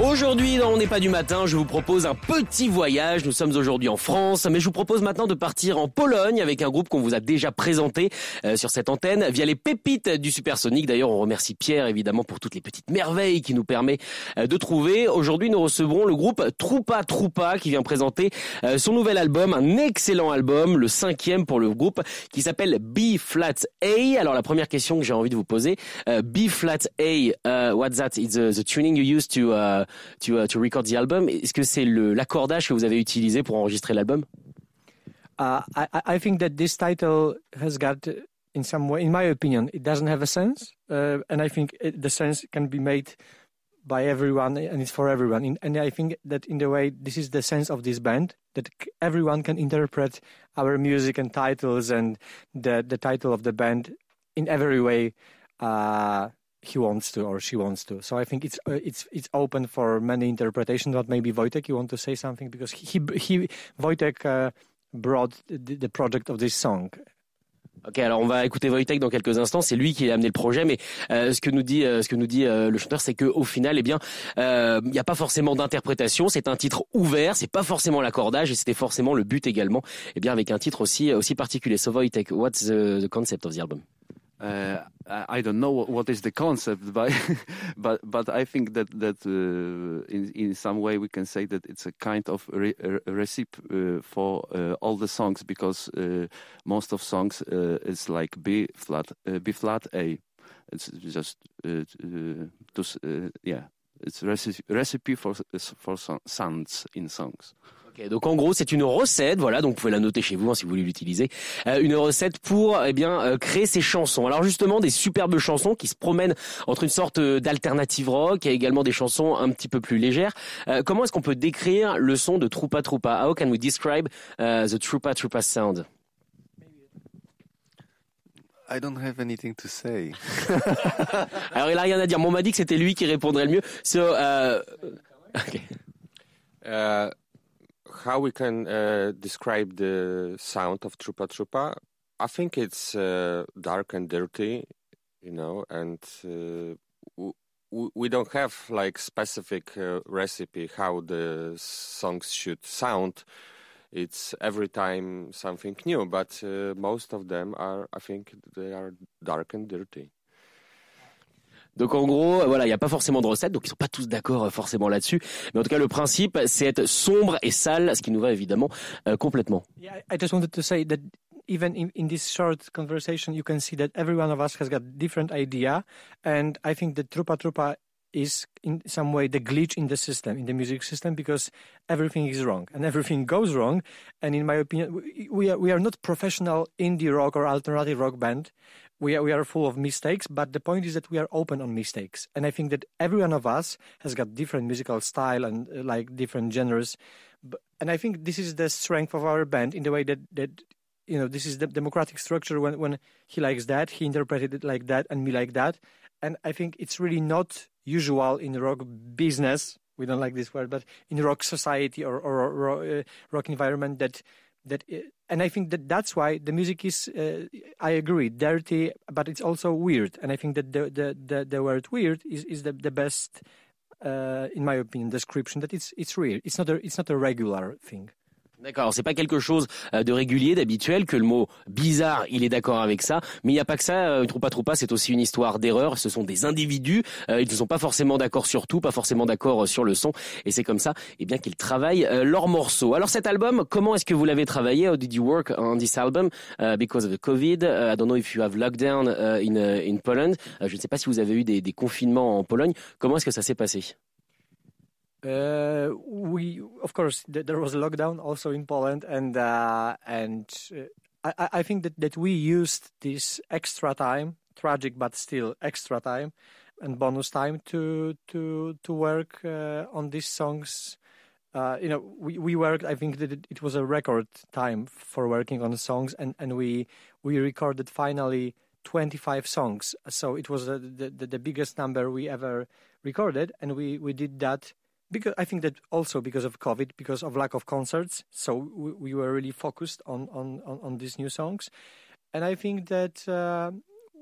Aujourd'hui, dans On n'est pas du matin, je vous propose un petit voyage. Nous sommes aujourd'hui en France, mais je vous propose maintenant de partir en Pologne avec un groupe qu'on vous a déjà présenté euh, sur cette antenne via les pépites du Supersonic. D'ailleurs, on remercie Pierre évidemment pour toutes les petites merveilles qu'il nous permet euh, de trouver. Aujourd'hui, nous recevrons le groupe Troupa Troupa qui vient présenter euh, son nouvel album, un excellent album, le cinquième pour le groupe, qui s'appelle B Flat A. Alors la première question que j'ai envie de vous poser, B Flat A, what's that? It's the, the tuning you use to uh, uh, to record the album. Est-ce que c'est l'accordage que vous avez utilisé pour enregistrer l'album? Uh, I, I think that this title has got, in some way, in my opinion, it doesn't have a sense, uh, and I think it, the sense can be made by everyone, and it's for everyone. In, and I think that in the way, this is the sense of this band that everyone can interpret our music and titles and the the title of the band in every way. Uh, he wants to or she wants to. So I think it's uh, it's it's open for many interpretations. But maybe Wojtek, you want to say something? Because he he Wojtek uh, brought the, the, project of this song. Ok, alors on va écouter Wojtek dans quelques instants. C'est lui qui a amené le projet, mais euh, ce que nous dit, euh, ce que nous dit euh, le chanteur, c'est que au final, eh bien, il n'y a pas forcément d'interprétation. C'est un titre ouvert. C'est pas forcément l'accordage, et c'était forcément le but également. Eh bien, avec un titre aussi aussi particulier. So Wojtek, what's the, the concept of the album? Uh, I don't know what is the concept, but but but I think that that uh, in in some way we can say that it's a kind of re recipe uh, for uh, all the songs because uh, most of songs uh, is like B flat B flat A. It's just to yeah, it's recipe recipe for for sounds in songs. Donc en gros, c'est une recette, voilà, donc vous pouvez la noter chez vous hein, si vous voulez l'utiliser. Euh, une recette pour eh bien euh, créer ces chansons. Alors justement, des superbes chansons qui se promènent entre une sorte euh, d'alternative rock et également des chansons un petit peu plus légères. comment est-ce qu'on peut décrire le son de Troupa Troupa? How can we describe the Troupa Troupa sound? I don't have anything to say. Alors il a rien à dire. on m'a dit que c'était lui qui répondrait le mieux. So, uh, okay. uh, how we can uh, describe the sound of Trupa Trupa? I think it's uh, dark and dirty, you know, and uh, we don't have like specific uh, recipe how the songs should sound. It's every time something new, but uh, most of them are, I think, they are dark and dirty. Donc en gros, euh, voilà, il n'y a pas forcément de recette, donc ils sont pas tous d'accord euh, forcément là-dessus. Mais en tout cas, le principe, c'est être sombre et sale, ce qui nous va évidemment euh, complètement. Yeah, I just wanted to say that even in, in this short conversation, you can see that every one of us has got different idea, and I think that Trupa Trupa is in some way the glitch in the system, in the music system, because everything is wrong and everything goes wrong. And in my opinion, we are, we are not professional indie rock or alternative rock band we are, we are full of mistakes, but the point is that we are open on mistakes. And I think that every one of us has got different musical style and uh, like different genres. And I think this is the strength of our band in the way that, that you know, this is the democratic structure when, when he likes that, he interpreted it like that, and me like that. And I think it's really not usual in rock business. We don't like this word, but in rock society or, or, or uh, rock environment that that and i think that that's why the music is uh, i agree dirty but it's also weird and i think that the the the, the word weird is is the, the best uh, in my opinion description that it's it's real it's not a it's not a regular thing D'accord, c'est pas quelque chose euh, de régulier, d'habituel, que le mot bizarre, il est d'accord avec ça, mais il n'y a pas que ça, euh, Troupa Troupa, c'est aussi une histoire d'erreur, ce sont des individus, euh, ils ne sont pas forcément d'accord sur tout, pas forcément d'accord sur le son, et c'est comme ça eh bien qu'ils travaillent leurs morceaux. Alors cet album, comment est-ce que vous l'avez travaillé? How did you work on this album? Because of the COVID I don't know if you have lockdown in, in Poland. je ne sais pas si vous avez eu des confinements en Pologne. Comment est-ce que ça s'est passé? Uh, we, of course, th- there was a lockdown also in Poland, and uh, and uh, I, I think that, that we used this extra time, tragic but still extra time, and bonus time to to to work uh, on these songs. Uh, you know, we, we worked. I think that it, it was a record time for working on the songs, and, and we we recorded finally 25 songs. So it was the, the, the biggest number we ever recorded, and we, we did that because I think that also because of COVID, because of lack of concerts. So we, we were really focused on, on, on, on, these new songs, and I think that uh,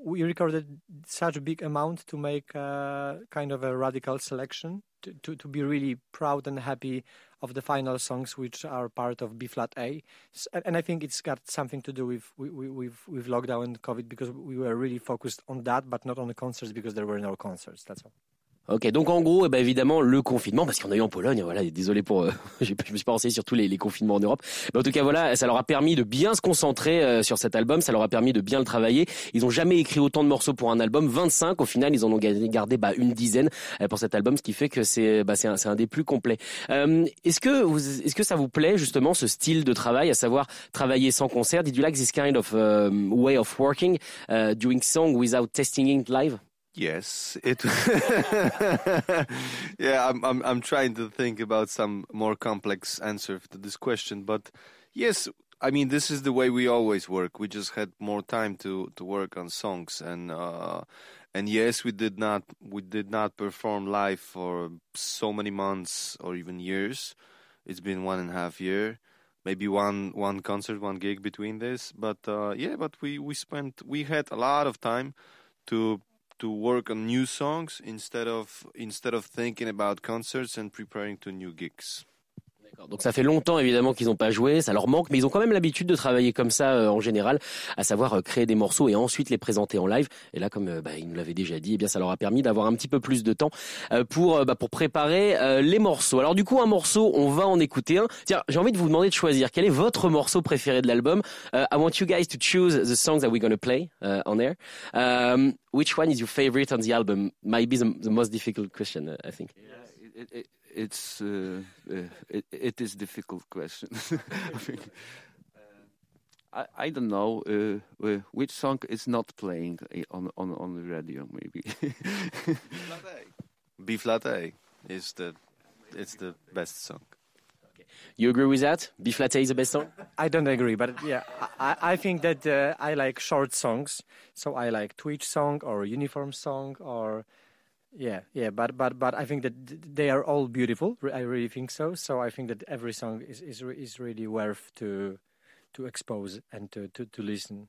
we recorded such a big amount to make a, kind of a radical selection to, to, to be really proud and happy of the final songs which are part of B flat A, and I think it's got something to do with with with, with lockdown and COVID because we were really focused on that, but not on the concerts because there were no concerts. That's all. Ok, donc en gros, eh ben évidemment, le confinement, parce qu'on a eu en Pologne, voilà, désolé pour, euh, je me suis pas renseigné sur tous les, confinements en Europe, mais en tout cas, voilà, ça leur a permis de bien se concentrer euh, sur cet album, ça leur a permis de bien le travailler. Ils ont jamais écrit autant de morceaux pour un album, 25 au final, ils en ont gardé bah, une dizaine euh, pour cet album, ce qui fait que c'est bah, un, un, des plus complets. est-ce que est-ce que ça vous plaît justement ce style de travail, à savoir travailler sans concert? Did you like this kind of um, way of working, uh, doing song without testing it live? Yes, it. yeah, I'm, I'm I'm trying to think about some more complex answer to this question, but yes, I mean this is the way we always work. We just had more time to to work on songs, and uh, and yes, we did not we did not perform live for so many months or even years. It's been one and a half year, maybe one one concert, one gig between this, but uh, yeah, but we we spent we had a lot of time to to work on new songs instead of instead of thinking about concerts and preparing to new gigs. Donc ça fait longtemps évidemment qu'ils n'ont pas joué, ça leur manque, mais ils ont quand même l'habitude de travailler comme ça euh, en général, à savoir euh, créer des morceaux et ensuite les présenter en live. Et là, comme euh, bah, ils nous l'avaient déjà dit, eh bien ça leur a permis d'avoir un petit peu plus de temps pour bah, pour préparer les morceaux. Alors du coup, un morceau, on va en écouter un. Tiens, j'ai envie de vous demander de choisir quel est votre morceau préféré de l'album? I want you guys to choose the songs that we're to play on air. Um, which one is your favorite on the album? Might be the, most difficult question, I think. It's uh, uh, it, it is difficult question. I, I don't know uh, uh, which song is not playing on on on the radio. Maybe B flat A is the it's the best song. You agree with that? B flat A is the best song. I don't agree, but yeah, I, I think that uh, I like short songs. So I like Twitch song or uniform song or yeah, yeah, but but but I think that they are all beautiful. I really think so. So I think that every song is is is really worth to to expose and to to, listen.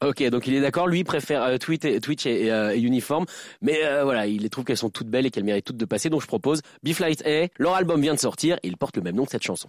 Ok, donc il est d'accord, lui préfère euh, Twitch et, Twitch et, euh, Uniform, mais euh, voilà, il trouve qu'elles sont toutes belles et qu'elles méritent toutes de passer, donc je propose B-Flight A, leur album vient de sortir et il porte le même nom que cette chanson.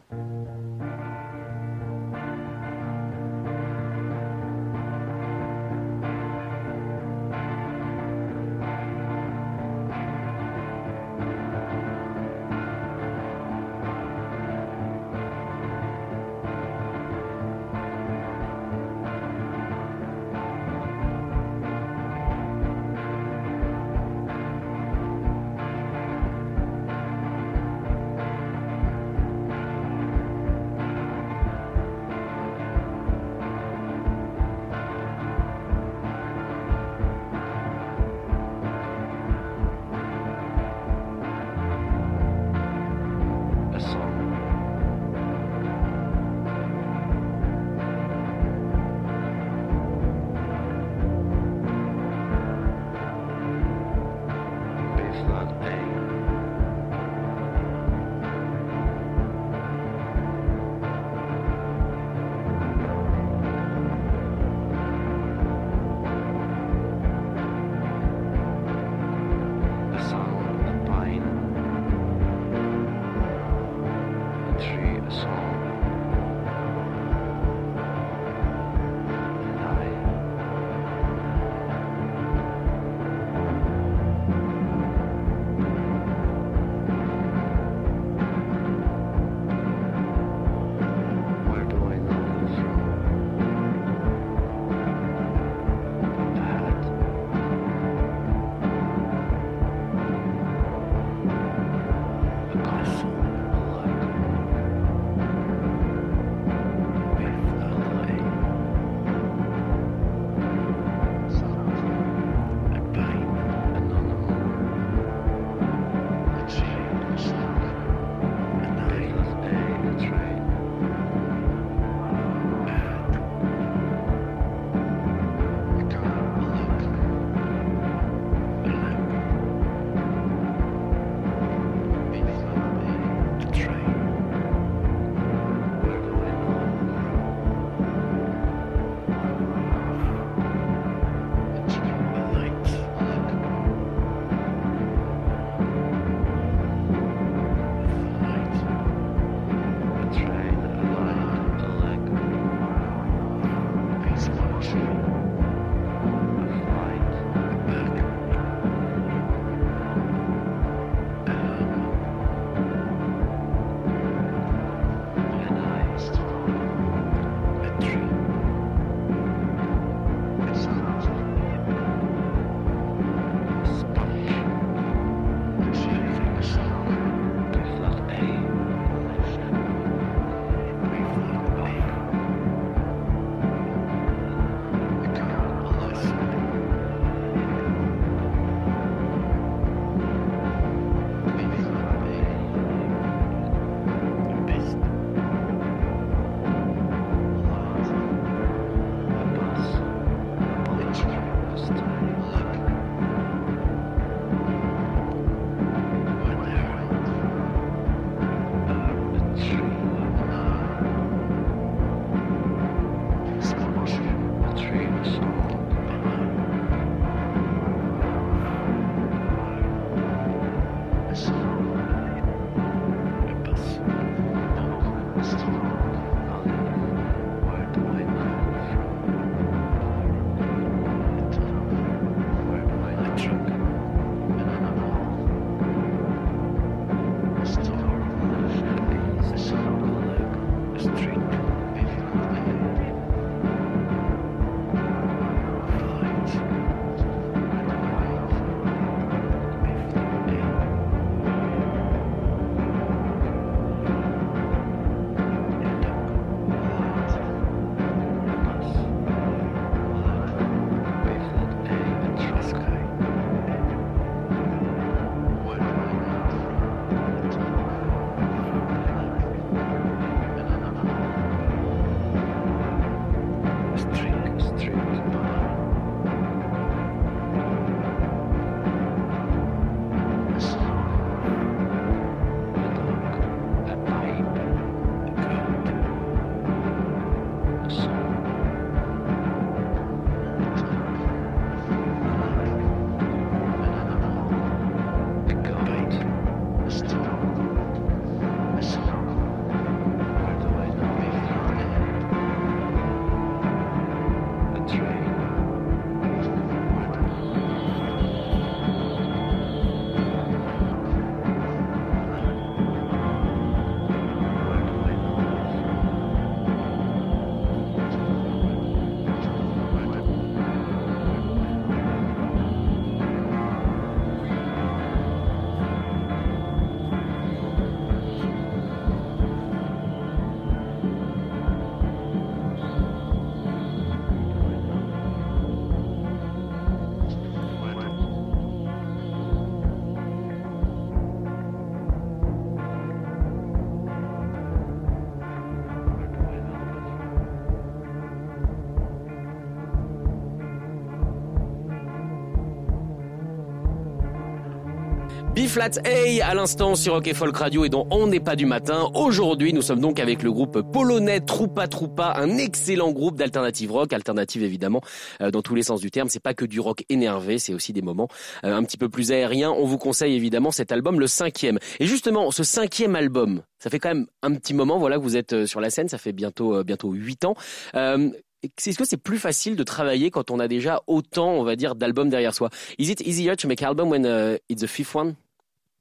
B-Flat A à l'instant sur Rock Folk Radio et dont On n'est pas du matin. Aujourd'hui, nous sommes donc avec le groupe polonais Troupa Troupa, un excellent groupe d'alternative rock, alternative évidemment euh, dans tous les sens du terme. C'est pas que du rock énervé, c'est aussi des moments euh, un petit peu plus aériens. On vous conseille évidemment cet album, le cinquième. Et justement, ce cinquième album, ça fait quand même un petit moment, voilà, vous êtes euh, sur la scène. Ça fait bientôt bientôt huit ans. Est-ce que c'est plus facile de travailler quand on a déjà autant, on va dire, d'albums derrière soi? Is it easier to make album when uh, it's the fifth one?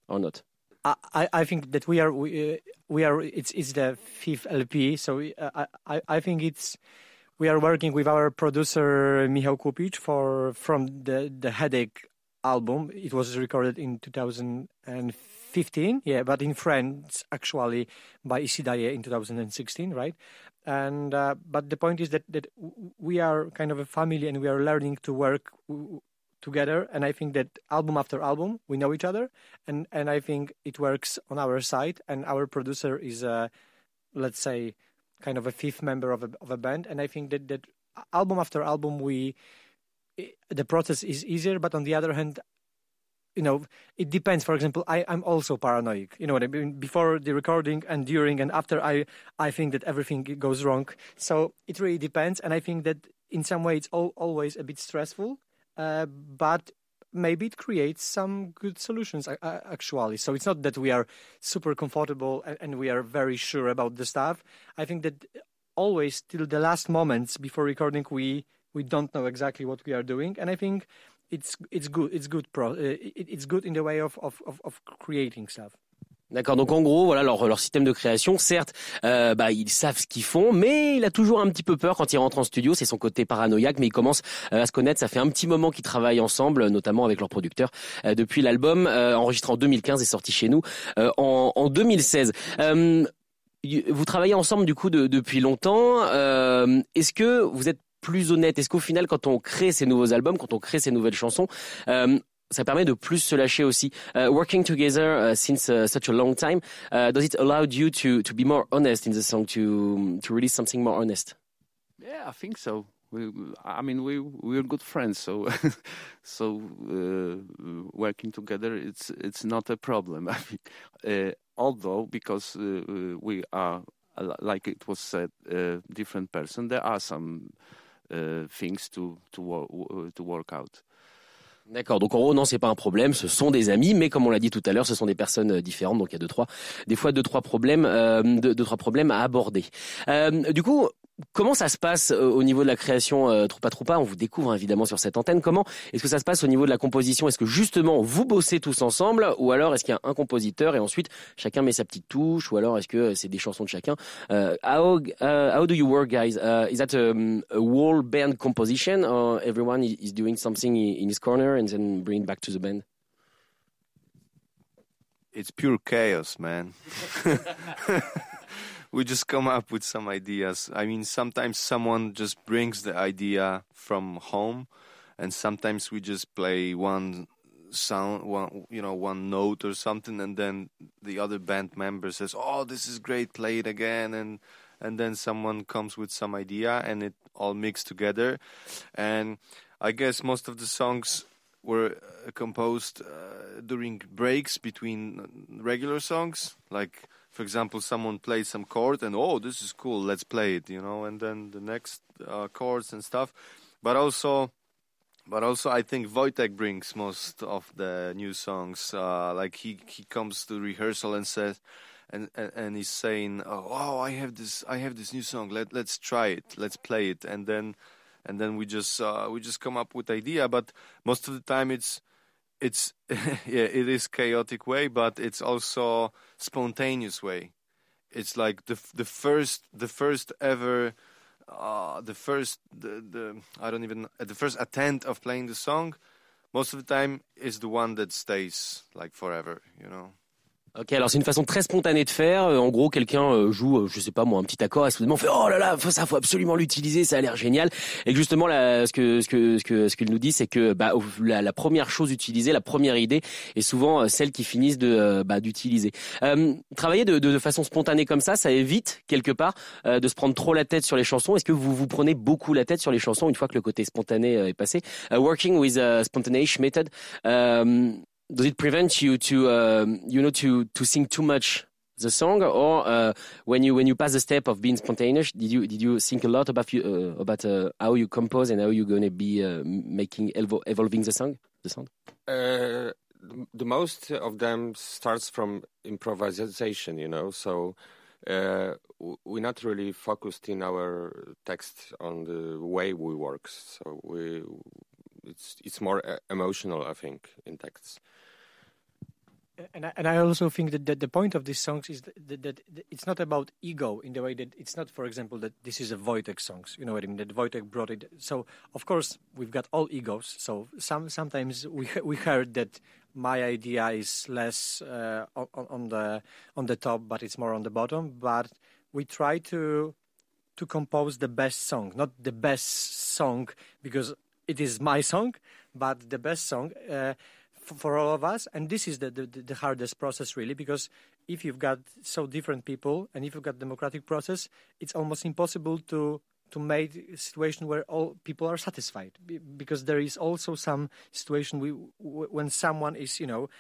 Or not I, I think that we are we, uh, we are it's it's the fifth LP, so uh, I I think it's we are working with our producer Michał Kupicz for from the the Headache album. It was recorded in 2015, yeah, but in France actually by Ici d'Ailleurs in 2016, right? and uh, but the point is that that we are kind of a family and we are learning to work together and i think that album after album we know each other and and i think it works on our side and our producer is a let's say kind of a fifth member of a of a band and i think that that album after album we the process is easier but on the other hand you know, it depends. For example, I, I'm also paranoid. You know what I mean? Before the recording and during and after, I, I think that everything goes wrong. So it really depends. And I think that in some way it's all, always a bit stressful, uh, but maybe it creates some good solutions actually. So it's not that we are super comfortable and, we are very sure about the stuff. I think that always till the last moments before recording, we we don't know exactly what we are doing. And I think it's it's good it's good pro, uh, it's good in the way of of of creating stuff. D'accord. Donc en gros, voilà leur, leur système de création. Certes, euh, bah, ils savent ce qu'ils font, mais il a toujours un petit peu peur quand il rentre en studio. C'est son côté paranoïaque, mais ils commencent euh, à se connaître. Ça fait un petit moment qu'ils travaillent ensemble, notamment avec leur producteur, euh, depuis l'album euh, enregistré en 2015 et sorti chez nous en, en, 2016. vous travaillez ensemble du coup de, depuis longtemps. Est-ce que vous êtes plus honnête? Est-ce qu'au final, quand on crée ces nouveaux albums, quand on crée ces nouvelles chansons, euh, ça permet de plus se lâcher aussi. Uh, working together uh, since uh, such a long time, uh, does it allow you to to be more honest in the song, to to release something more honest? Yeah, I think so. We, I mean, we we're good friends, so so uh, working together, it's it's not a problem. I mean, uh, although because we are, like it was said, different person, there are some uh, things to to to work out. D'accord. Donc en gros, non, c'est pas un problème. Ce sont des amis, mais comme on l'a dit tout à l'heure, ce sont des personnes euh, différentes. Donc il y a deux trois, des fois deux trois problèmes, euh, deux, trois problèmes à aborder. Euh, du coup, Comment ça se passe euh, au niveau de la création euh, Troupa Troupa? On vous découvre évidemment sur cette antenne. Comment est-ce que ça se passe au niveau de la composition? Est-ce que justement vous bossez tous ensemble? Ou alors est-ce qu'il y a un compositeur et ensuite chacun met sa petite touche? Ou alors est-ce que euh, c'est des chansons de chacun? Uh, how, uh, how do you work guys? Uh, Is that um, a whole band composition or everyone is doing something in his corner and then bring it back to the band? It's pure chaos, man. we just come up with some ideas. I mean, sometimes someone just brings the idea from home, and sometimes we just play one sound, one you know, one note or something, and then the other band member says, "Oh, this is great, play it again," and and then someone comes with some idea, and it all mixed together. And I guess most of the songs were uh, composed uh, during breaks between regular songs, like for example, someone plays some chord and oh, this is cool, let's play it, you know, and then the next uh, chords and stuff. But also, but also, I think Wojtek brings most of the new songs. Uh, like he he comes to rehearsal and says, and, and and he's saying, oh, oh, I have this, I have this new song. Let let's try it, let's play it, and then and then we just uh, we just come up with idea. But most of the time, it's it's yeah, it is chaotic way, but it's also spontaneous way. It's like the the first the first ever uh, the first the, the I don't even the first attempt of playing the song. Most of the time is the one that stays like forever, you know. Ok, alors c'est une façon très spontanée de faire. Euh, en gros, quelqu'un euh, joue, euh, je sais pas moi, un petit accord et soudainement fait oh là là, ça faut absolument l'utiliser, ça a l'air génial. Et justement, là, ce que ce que ce que ce qu'il nous dit, c'est que bah, la, la, première chose utilisée, la première idée, est souvent celle qui finissent de bah, d'utiliser. Euh, travailler de, de, de, façon spontanée comme ça, ça évite quelque part euh, de se prendre trop la tête sur les chansons. Est-ce que vous vous prenez beaucoup la tête sur les chansons une fois que le côté spontané est passé? working with a spontaneous method. Does it prevent you to um, you know to to sing too much the song, or uh, when you when you pass the step of being spontaneous, did you did you think a lot about you, uh, about uh, how you compose and how you're going to be uh, making evol- evolving the song, the song? Uh, the most of them starts from improvisation, you know. So uh, we're not really focused in our text on the way we work. So we it's it's more emotional, I think, in texts and I, and I also think that, that the point of these songs is that, that, that, it's not about ego in the way that it's not, for example, that this is a Wojtek songs. You know what I mean? That Wojtek brought it. So of course we've got all egos. So some sometimes we we heard that my idea is less uh, on, on the on the top, but it's more on the bottom. But we try to to compose the best song, not the best song because it is my song, but the best song. Uh, for all of us. And this is the, the, the, hardest process, really, because if you've got so different people and if you've got democratic process, it's almost impossible to to make a situation where all people are satisfied because there is also some situation we, when someone is you know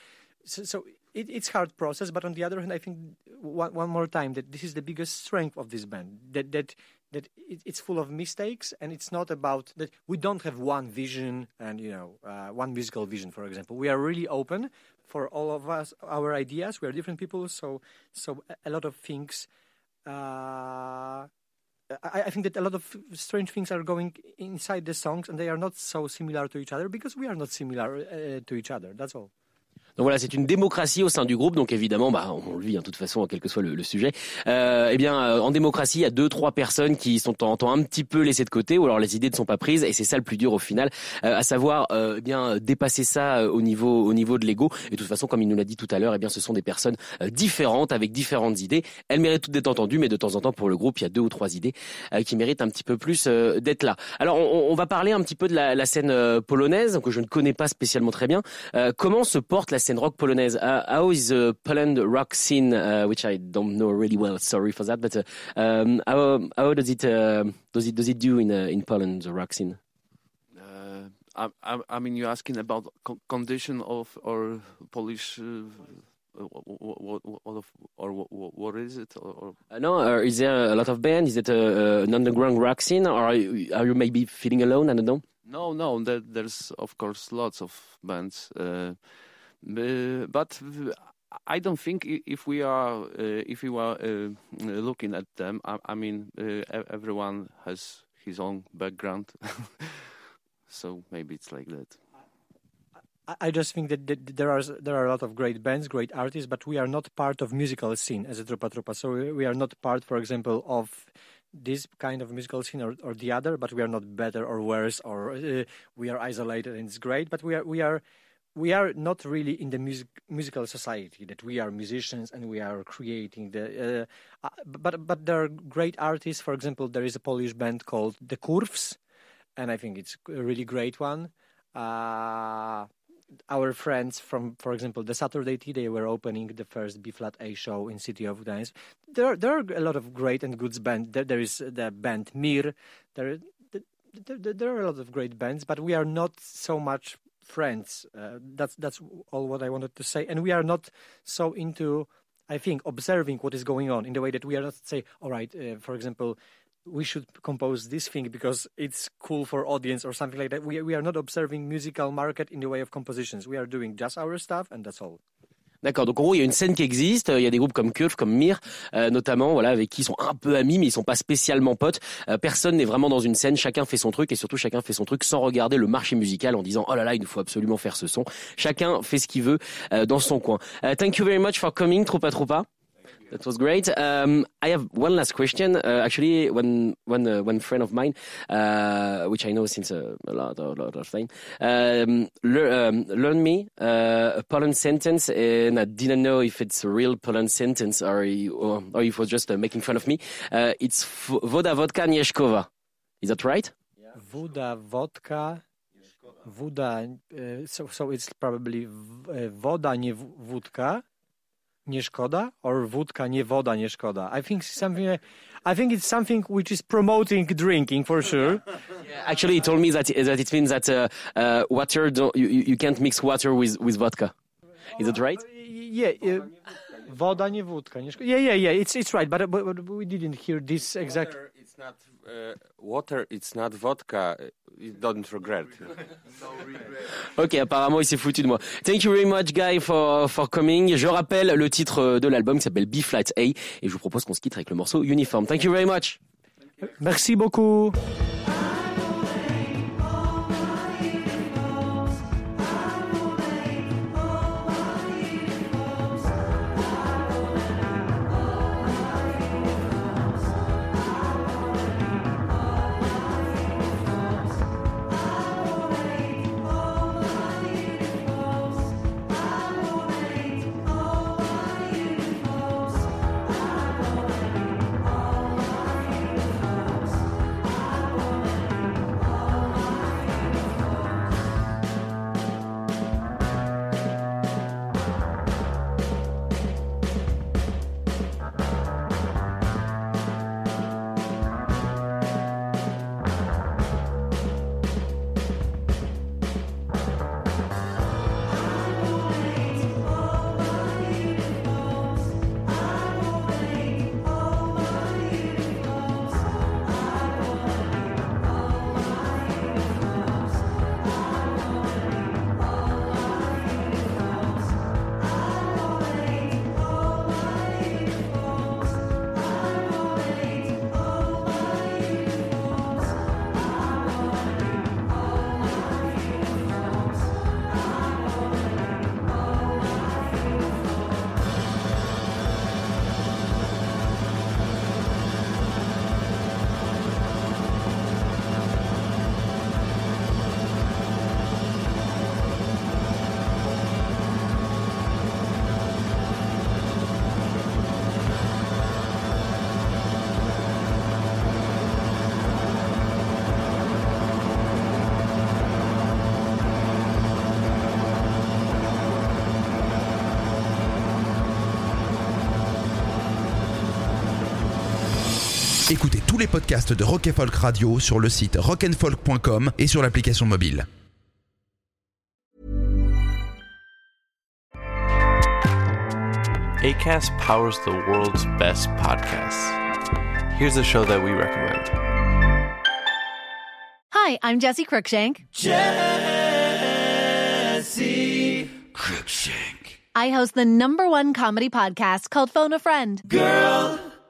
so, so it, it's hard process but on the other hand i think one, one more time that this is the biggest strength of this band that that that it, it's full of mistakes and it's not about that we don't have one vision and you know uh, one musical vision for example. We are really open for all of us our ideas. We are different people so so a lot of things uh, I, I think that a lot of strange things are going inside the songs and they are not so similar to each other because we are not similar uh, to each other. That's all Donc voilà, c'est une démocratie au sein du groupe. Donc évidemment, bah, on le vit hein, toute façon, quel que soit le, sujet. Euh, eh bien, euh, en démocratie, il y a deux, trois personnes qui sont en temps un petit peu laissées de côté, ou alors les idées ne sont pas prises, et c'est ça le plus dur au final, euh, à savoir, euh, eh bien, dépasser ça euh, au niveau, au niveau de l'ego. Et de toute façon, comme il nous l'a dit tout à l'heure, eh bien, ce sont des personnes différentes avec différentes idées. Elles méritent toutes d'être entendues, mais de temps en temps, pour le groupe, il y a deux ou trois idées qui méritent un petit peu plus d'être là. Alors, on, on, va parler un petit peu de la, la scène polonaise que je ne connais pas spécialement très bien. comment se porte la scène rock polonaise uh, how is the Poland rock scene, uh, which I don't know really well. Sorry for that, but uh, um, how how does it uh, does it does it do in uh, in Poland the rock scene? I, I, mean, you're asking about condition of or Polish. What, what, or what, what is it? Or, uh, no, uh, is there a lot of bands? Is it a, an underground rock scene, or are you, are you, maybe feeling alone? I don't know. No, no. There, there's of course lots of bands. Uh, uh, but I don't think if we are uh, if we are uh, looking at them, I, I mean, everyone has his own background, so maybe it's like that. I just think that, there are there are a lot of great bands, great artists, but we are not part of musical scene as a Trupa Trupa. So we are not part, for example, of this kind of musical scene or, or the other. But we are not better or worse, or uh, we are isolated and it's great. But we are we are we are not really in the music, musical society that we are musicians and we are creating the uh, uh, but but there are great artists. For example there is a polish band called the curves and i think it's a really great one. Uh, our friends from for example the saturday tea they were opening the first b flat a show in city of gdańsk. There there are a lot of great and good bands there, there is the band mir. There there, there are a lot of great bands, but we are not so much friends. Uh, that's that's all what I wanted to say. And we are not so into, I think, observing what is going on in the way that we are not say, all right, uh, for example, we should compose this thing because it's cool for audience or something like that. We we are not observing musical market in the way of compositions. We are doing just our stuff, and that's all. D'accord. Donc en gros, il y a une scène qui existe. Il y a des groupes comme Curve, comme Mir, euh, notamment, voilà, avec qui ils sont un peu amis, mais ils sont pas spécialement potes. Euh, personne n'est vraiment dans une scène. Chacun fait son truc et surtout chacun fait son truc sans regarder le marché musical en disant oh là là, il nous faut absolument faire ce son. Chacun fait ce qu'il veut euh, dans son coin. thank you very much for coming, Tropa Tropa. That was great. Um, I have one last question. Uh, actually, one one uh, one friend of mine, uh, which I know since a, a lot a lot of time, um, le um, learned me uh, a Poland sentence, and I didn't know if it's a real Poland sentence or or, or if it was just uh, making fun of me. Uh, it's woda vodka nieszkowa. Is that right? Yeah. Voda vodka. Voda, so, so it's probably woda, nie wódka, nie szkoda or wódka nie woda nie szkoda. I think something I think it's something which is promoting drinking for sure. Yeah, actually, he told me that that it means that uh, uh, water don't, you you can't mix water with with vodka. Is that right? Yeah, uh, woda nie wódka. Nie yeah, yeah, yeah. It's it's right, but, but, but we didn't hear this exact. Water, not uh, water. It's not vodka. You don't regret. Ok, apparemment il s'est foutu de moi. Thank you very much, guy, for, for coming. Je rappelle le titre de l'album qui s'appelle B-Flight A et je vous propose qu'on se quitte avec le morceau Uniform. Thank you very much. Merci beaucoup. Tous les podcasts de Rock Folk Radio sur le site rockandfolk.com et sur l'application mobile. ACAST powers the world's best podcasts. Here's a show that we recommend. Hi, I'm Jesse Cruikshank. Jesse Cruikshank. I host the number one comedy podcast called Phone a Friend. Girl,